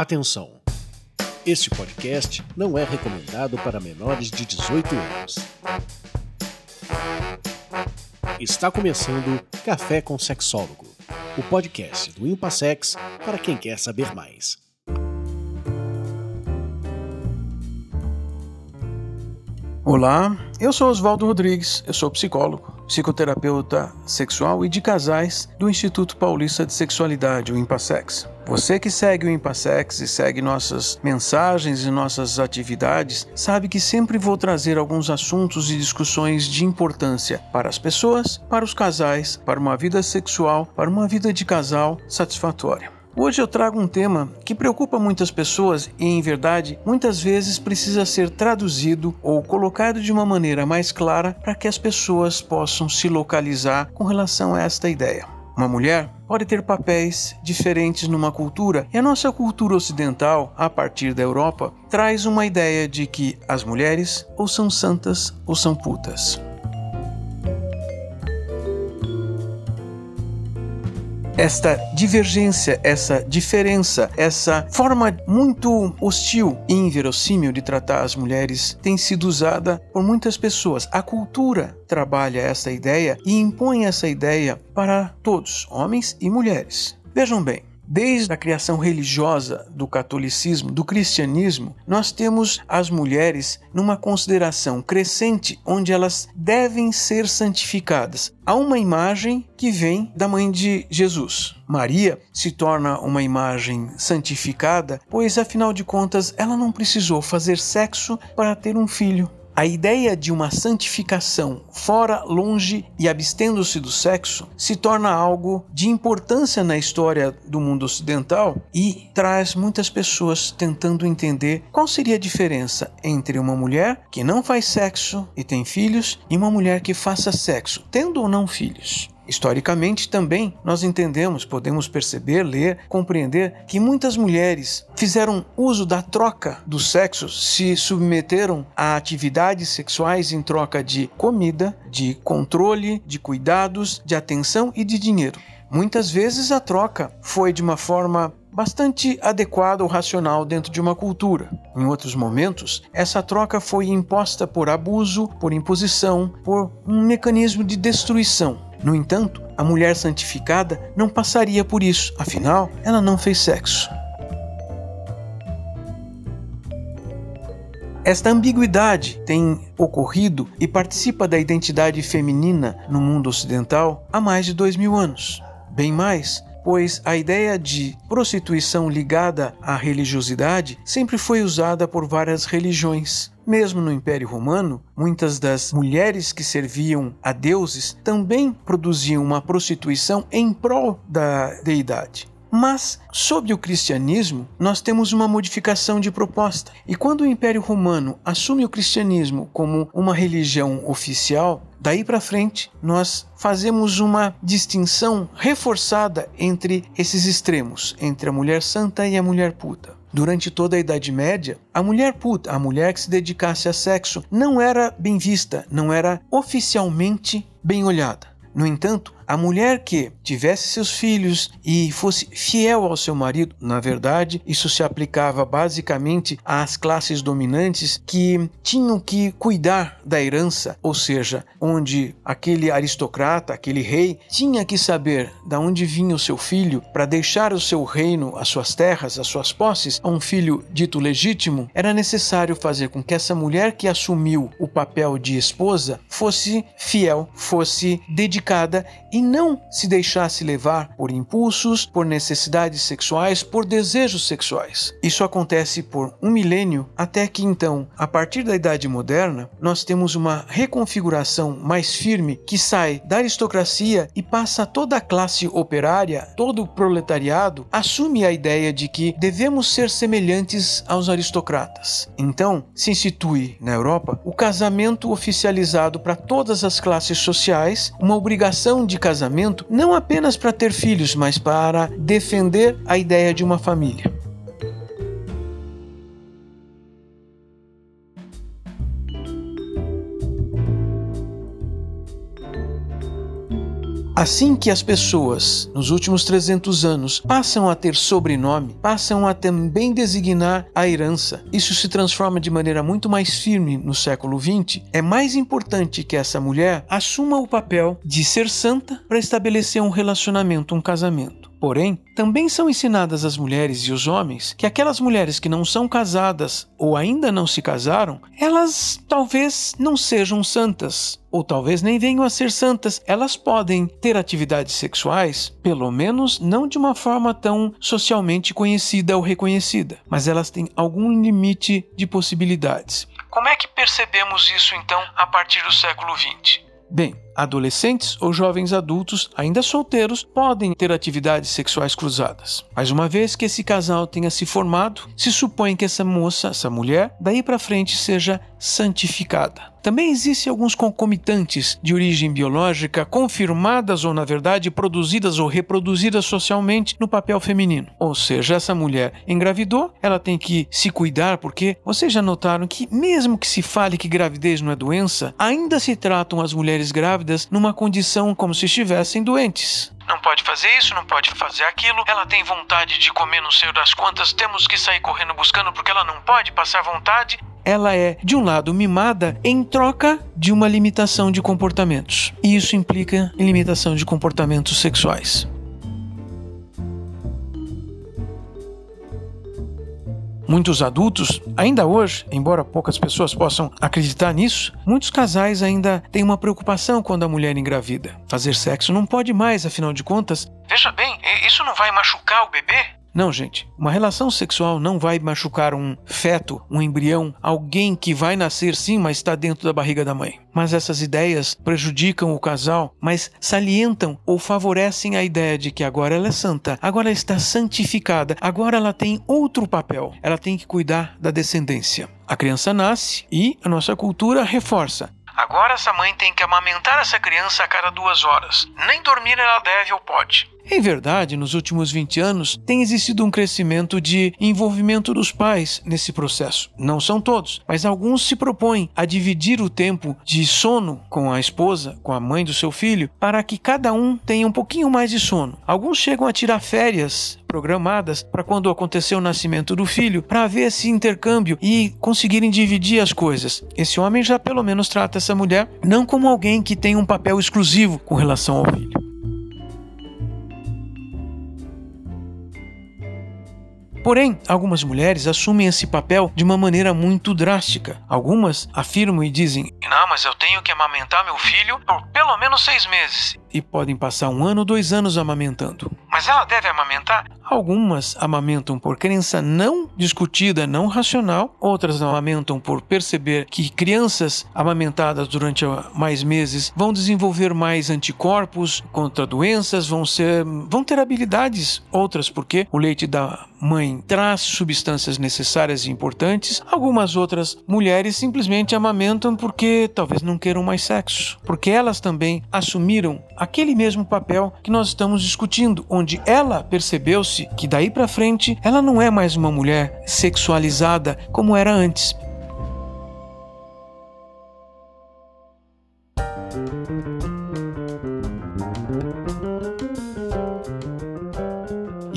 Atenção! Este podcast não é recomendado para menores de 18 anos. Está começando Café com Sexólogo, o podcast do Impassex para quem quer saber mais. Olá, eu sou Oswaldo Rodrigues, eu sou psicólogo, psicoterapeuta sexual e de casais do Instituto Paulista de Sexualidade, o Impassex. Você que segue o Impassex e segue nossas mensagens e nossas atividades, sabe que sempre vou trazer alguns assuntos e discussões de importância para as pessoas, para os casais, para uma vida sexual, para uma vida de casal satisfatória. Hoje eu trago um tema que preocupa muitas pessoas e, em verdade, muitas vezes precisa ser traduzido ou colocado de uma maneira mais clara para que as pessoas possam se localizar com relação a esta ideia. Uma mulher pode ter papéis diferentes numa cultura, e a nossa cultura ocidental, a partir da Europa, traz uma ideia de que as mulheres ou são santas ou são putas. Esta divergência, essa diferença, essa forma muito hostil e inverossímil de tratar as mulheres tem sido usada por muitas pessoas. A cultura trabalha essa ideia e impõe essa ideia para todos, homens e mulheres. Vejam bem, Desde a criação religiosa do catolicismo, do cristianismo, nós temos as mulheres numa consideração crescente onde elas devem ser santificadas. Há uma imagem que vem da mãe de Jesus. Maria se torna uma imagem santificada, pois afinal de contas ela não precisou fazer sexo para ter um filho. A ideia de uma santificação fora, longe e abstendo-se do sexo se torna algo de importância na história do mundo ocidental e traz muitas pessoas tentando entender qual seria a diferença entre uma mulher que não faz sexo e tem filhos e uma mulher que faça sexo, tendo ou não filhos. Historicamente também nós entendemos, podemos perceber, ler, compreender que muitas mulheres fizeram uso da troca do sexo, se submeteram a atividades sexuais em troca de comida, de controle, de cuidados, de atenção e de dinheiro. Muitas vezes a troca foi de uma forma bastante adequada ou racional dentro de uma cultura. Em outros momentos, essa troca foi imposta por abuso, por imposição, por um mecanismo de destruição. No entanto, a mulher santificada não passaria por isso, afinal, ela não fez sexo. Esta ambiguidade tem ocorrido e participa da identidade feminina no mundo ocidental há mais de dois mil anos. Bem mais, pois a ideia de prostituição ligada à religiosidade sempre foi usada por várias religiões. Mesmo no Império Romano, muitas das mulheres que serviam a deuses também produziam uma prostituição em prol da deidade. Mas, sob o cristianismo, nós temos uma modificação de proposta. E quando o Império Romano assume o cristianismo como uma religião oficial, daí para frente nós fazemos uma distinção reforçada entre esses extremos, entre a mulher santa e a mulher puta. Durante toda a Idade Média, a mulher puta, a mulher que se dedicasse a sexo, não era bem vista, não era oficialmente bem olhada. No entanto, a mulher que tivesse seus filhos e fosse fiel ao seu marido, na verdade, isso se aplicava basicamente às classes dominantes que tinham que cuidar da herança, ou seja, onde aquele aristocrata, aquele rei, tinha que saber de onde vinha o seu filho para deixar o seu reino, as suas terras, as suas posses a um filho dito legítimo, era necessário fazer com que essa mulher que assumiu o papel de esposa fosse fiel, fosse dedicada e e não se deixasse levar por impulsos, por necessidades sexuais, por desejos sexuais. Isso acontece por um milênio até que então, a partir da Idade Moderna, nós temos uma reconfiguração mais firme que sai da aristocracia e passa toda a classe operária, todo o proletariado, assume a ideia de que devemos ser semelhantes aos aristocratas. Então, se institui na Europa o casamento oficializado para todas as classes sociais, uma obrigação de casamento não apenas para ter filhos, mas para defender a ideia de uma família. Assim que as pessoas, nos últimos 300 anos, passam a ter sobrenome, passam a também designar a herança, isso se transforma de maneira muito mais firme no século XX, é mais importante que essa mulher assuma o papel de ser santa para estabelecer um relacionamento, um casamento. Porém, também são ensinadas às mulheres e os homens que aquelas mulheres que não são casadas ou ainda não se casaram, elas talvez não sejam santas, ou talvez nem venham a ser santas. Elas podem ter atividades sexuais, pelo menos não de uma forma tão socialmente conhecida ou reconhecida, mas elas têm algum limite de possibilidades. Como é que percebemos isso então a partir do século XX? Bem, adolescentes ou jovens adultos, ainda solteiros, podem ter atividades sexuais cruzadas. Mas uma vez que esse casal tenha se formado, se supõe que essa moça, essa mulher, daí para frente seja santificada. Também existem alguns concomitantes de origem biológica confirmadas ou, na verdade, produzidas ou reproduzidas socialmente no papel feminino. Ou seja, essa mulher engravidou, ela tem que se cuidar, porque vocês já notaram que, mesmo que se fale que gravidez não é doença, ainda se tratam as mulheres grávidas numa condição como se estivessem doentes não pode fazer isso, não pode fazer aquilo. Ela tem vontade de comer não sei das quantas, temos que sair correndo buscando porque ela não pode passar vontade ela é, de um lado, mimada em troca de uma limitação de comportamentos. E isso implica em limitação de comportamentos sexuais. Muitos adultos, ainda hoje, embora poucas pessoas possam acreditar nisso, muitos casais ainda têm uma preocupação quando a mulher engravida. Fazer sexo não pode mais, afinal de contas. Veja bem, isso não vai machucar o bebê? Não, gente, uma relação sexual não vai machucar um feto, um embrião, alguém que vai nascer sim, mas está dentro da barriga da mãe. Mas essas ideias prejudicam o casal, mas salientam ou favorecem a ideia de que agora ela é santa, agora está santificada, agora ela tem outro papel, ela tem que cuidar da descendência. A criança nasce e a nossa cultura reforça. Agora essa mãe tem que amamentar essa criança a cada duas horas. Nem dormir ela deve ou pode. Em verdade, nos últimos 20 anos, tem existido um crescimento de envolvimento dos pais nesse processo. Não são todos, mas alguns se propõem a dividir o tempo de sono com a esposa, com a mãe do seu filho, para que cada um tenha um pouquinho mais de sono. Alguns chegam a tirar férias programadas para quando acontecer o nascimento do filho, para haver esse intercâmbio e conseguirem dividir as coisas. Esse homem já pelo menos trata essa mulher não como alguém que tem um papel exclusivo com relação ao filho. Porém, algumas mulheres assumem esse papel de uma maneira muito drástica. Algumas afirmam e dizem: Não, mas eu tenho que amamentar meu filho por pelo menos seis meses. E podem passar um ano, dois anos amamentando. Mas ela deve amamentar? Algumas amamentam por crença não discutida, não racional. Outras amamentam por perceber que crianças amamentadas durante mais meses vão desenvolver mais anticorpos contra doenças, vão ser, vão ter habilidades. Outras porque o leite da mãe traz substâncias necessárias e importantes. Algumas outras mulheres simplesmente amamentam porque talvez não queiram mais sexo, porque elas também assumiram aquele mesmo papel que nós estamos discutindo, onde ela percebeu-se que daí para frente ela não é mais uma mulher sexualizada como era antes.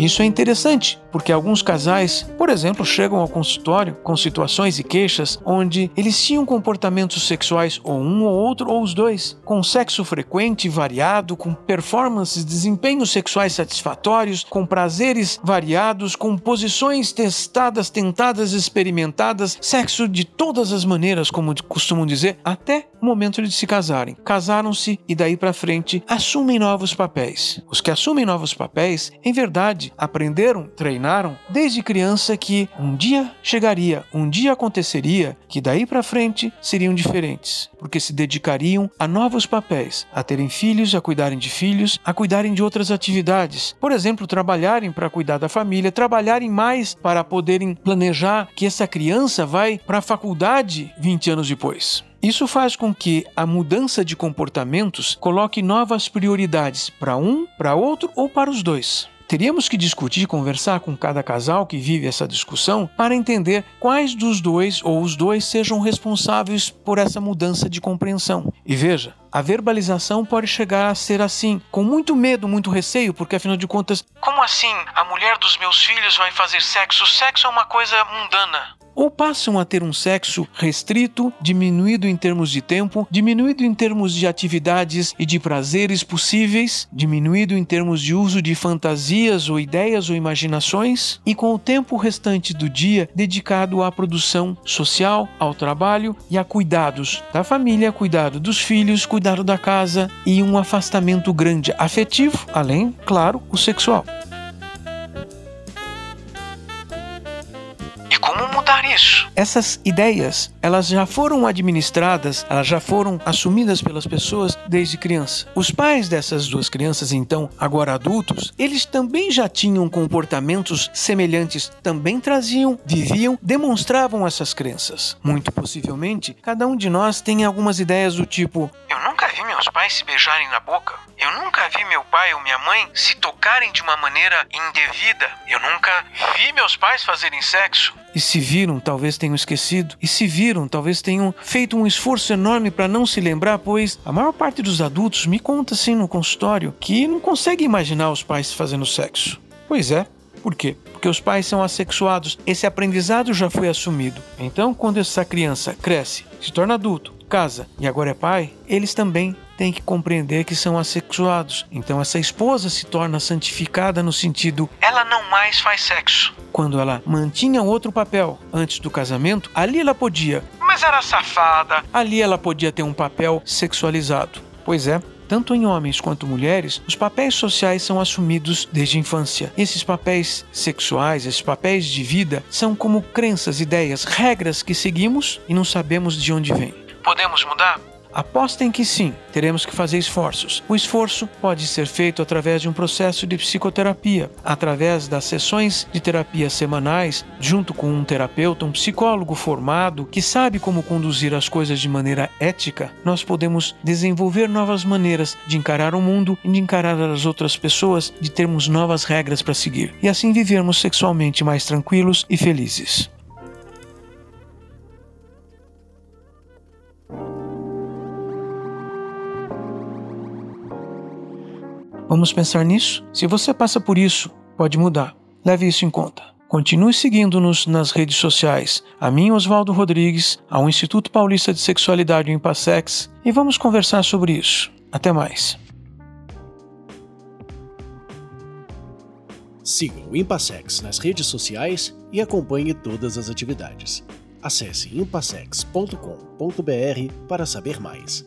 Isso é interessante, porque alguns casais, por exemplo, chegam ao consultório com situações e queixas onde eles tinham comportamentos sexuais, ou um ou outro, ou os dois, com sexo frequente e variado, com performances, desempenhos sexuais satisfatórios, com prazeres variados, com posições testadas, tentadas, experimentadas, sexo de todas as maneiras, como costumam dizer, até o momento de se casarem. Casaram-se e daí para frente assumem novos papéis. Os que assumem novos papéis, em verdade, aprenderam, treinaram desde criança que um dia chegaria, um dia aconteceria que daí para frente seriam diferentes, porque se dedicariam a novos papéis, a terem filhos, a cuidarem de filhos, a cuidarem de outras atividades. Por exemplo, trabalharem para cuidar da família, trabalharem mais para poderem planejar que essa criança vai para a faculdade 20 anos depois. Isso faz com que a mudança de comportamentos coloque novas prioridades para um, para outro ou para os dois. Teríamos que discutir e conversar com cada casal que vive essa discussão para entender quais dos dois ou os dois sejam responsáveis por essa mudança de compreensão. E veja, a verbalização pode chegar a ser assim, com muito medo, muito receio, porque afinal de contas, como assim a mulher dos meus filhos vai fazer sexo? Sexo é uma coisa mundana ou passam a ter um sexo restrito, diminuído em termos de tempo, diminuído em termos de atividades e de prazeres possíveis, diminuído em termos de uso de fantasias ou ideias ou imaginações, e com o tempo restante do dia dedicado à produção social, ao trabalho e a cuidados da família, cuidado dos filhos, cuidado da casa e um afastamento grande afetivo, além, claro, o sexual. Essas ideias, elas já foram administradas, elas já foram assumidas pelas pessoas desde criança. Os pais dessas duas crianças, então, agora adultos, eles também já tinham comportamentos semelhantes, também traziam, viviam, demonstravam essas crenças. Muito possivelmente, cada um de nós tem algumas ideias do tipo: Eu nunca vi meus pais se beijarem na boca. Eu nunca vi meu pai ou minha mãe se tocarem de uma maneira indevida. Eu nunca vi meus pais fazerem sexo. E se viram, talvez tenham esquecido. E se viram, talvez tenham feito um esforço enorme para não se lembrar, pois a maior parte dos adultos me conta assim no consultório que não consegue imaginar os pais fazendo sexo. Pois é, por quê? Porque os pais são assexuados. Esse aprendizado já foi assumido. Então, quando essa criança cresce, se torna adulto, casa e agora é pai, eles também têm que compreender que são assexuados. Então essa esposa se torna santificada no sentido ela não mais faz sexo. Quando ela mantinha outro papel antes do casamento, ali ela podia, mas era safada. Ali ela podia ter um papel sexualizado. Pois é, tanto em homens quanto mulheres, os papéis sociais são assumidos desde a infância. Esses papéis sexuais, esses papéis de vida, são como crenças, ideias, regras que seguimos e não sabemos de onde vêm. Podemos mudar? Apostem que sim, teremos que fazer esforços. O esforço pode ser feito através de um processo de psicoterapia, através das sessões de terapia semanais, junto com um terapeuta, um psicólogo formado que sabe como conduzir as coisas de maneira ética. Nós podemos desenvolver novas maneiras de encarar o mundo e de encarar as outras pessoas, de termos novas regras para seguir e assim vivermos sexualmente mais tranquilos e felizes. Vamos pensar nisso? Se você passa por isso, pode mudar. Leve isso em conta. Continue seguindo-nos nas redes sociais, a mim, Oswaldo Rodrigues, ao Instituto Paulista de Sexualidade, o Impassex, e vamos conversar sobre isso. Até mais. Siga o Impassex nas redes sociais e acompanhe todas as atividades. Acesse impassex.com.br para saber mais.